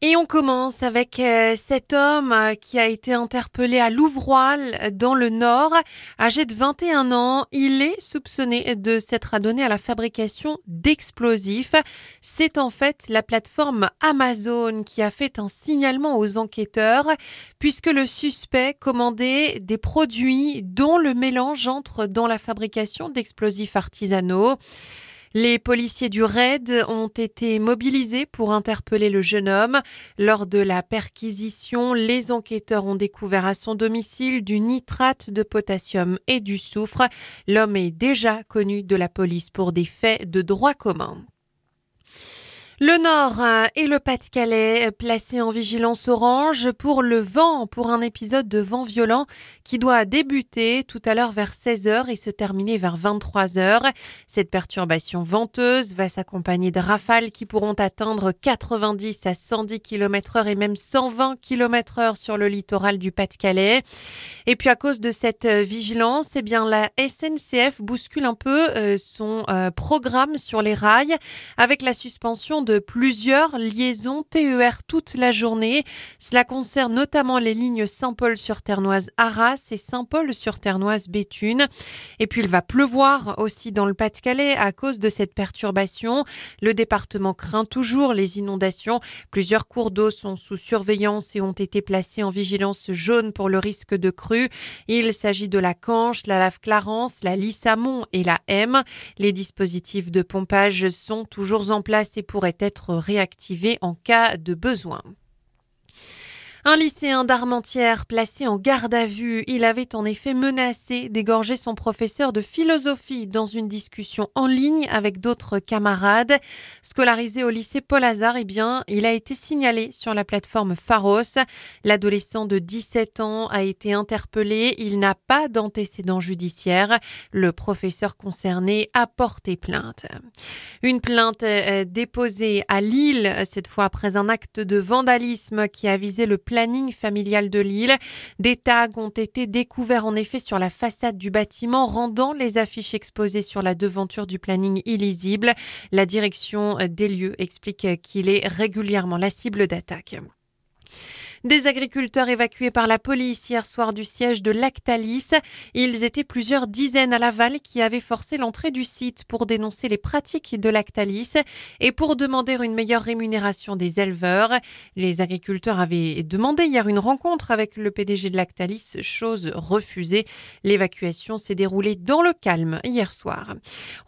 Et on commence avec euh, cet homme euh, qui a été interpellé à Louvroil dans le Nord. Âgé de 21 ans, il est soupçonné de s'être adonné à la fabrication d'explosifs. C'est en fait la plateforme Amazon qui a fait un signalement aux enquêteurs puisque le suspect commandait des produits dont le mélange entre dans la fabrication d'explosifs artisanaux. Les policiers du raid ont été mobilisés pour interpeller le jeune homme. Lors de la perquisition, les enquêteurs ont découvert à son domicile du nitrate de potassium et du soufre. L'homme est déjà connu de la police pour des faits de droit commun. Le Nord euh, et le Pas-de-Calais euh, placés en vigilance orange pour le vent, pour un épisode de vent violent qui doit débuter tout à l'heure vers 16h et se terminer vers 23h. Cette perturbation venteuse va s'accompagner de rafales qui pourront atteindre 90 à 110 km h et même 120 km h sur le littoral du Pas-de-Calais. Et puis à cause de cette euh, vigilance, eh bien la SNCF bouscule un peu son programme sur les rails avec la suspension plusieurs liaisons TER toute la journée. Cela concerne notamment les lignes Saint-Paul-sur-Ternoise-Arras et Saint-Paul-sur-Ternoise-Béthune. Et puis il va pleuvoir aussi dans le Pas-de-Calais à cause de cette perturbation. Le département craint toujours les inondations. Plusieurs cours d'eau sont sous surveillance et ont été placés en vigilance jaune pour le risque de crue. Il s'agit de la Canche, la Lave Clarence, la Lissamont et la M. Les dispositifs de pompage sont toujours en place et pourraient être réactivé en cas de besoin. Un lycéen d'Armentières placé en garde à vue, il avait en effet menacé d'égorger son professeur de philosophie dans une discussion en ligne avec d'autres camarades. Scolarisé au lycée Paul Hazard, eh bien, il a été signalé sur la plateforme Pharos. L'adolescent de 17 ans a été interpellé. Il n'a pas d'antécédent judiciaire. Le professeur concerné a porté plainte. Une plainte déposée à Lille, cette fois après un acte de vandalisme qui a visé le planning familial de Lille. Des tags ont été découverts en effet sur la façade du bâtiment, rendant les affiches exposées sur la devanture du planning illisibles. La direction des lieux explique qu'il est régulièrement la cible d'attaque. Des agriculteurs évacués par la police hier soir du siège de Lactalis. Ils étaient plusieurs dizaines à Laval qui avaient forcé l'entrée du site pour dénoncer les pratiques de Lactalis et pour demander une meilleure rémunération des éleveurs. Les agriculteurs avaient demandé hier une rencontre avec le PDG de Lactalis, chose refusée. L'évacuation s'est déroulée dans le calme hier soir.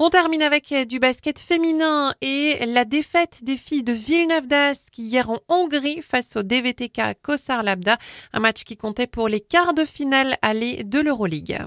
On termine avec du basket féminin et la défaite des filles de Villeneuve d'Ascq hier en Hongrie face au DVTK Kossar Labda, un match qui comptait pour les quarts de finale aller de l'Euroleague.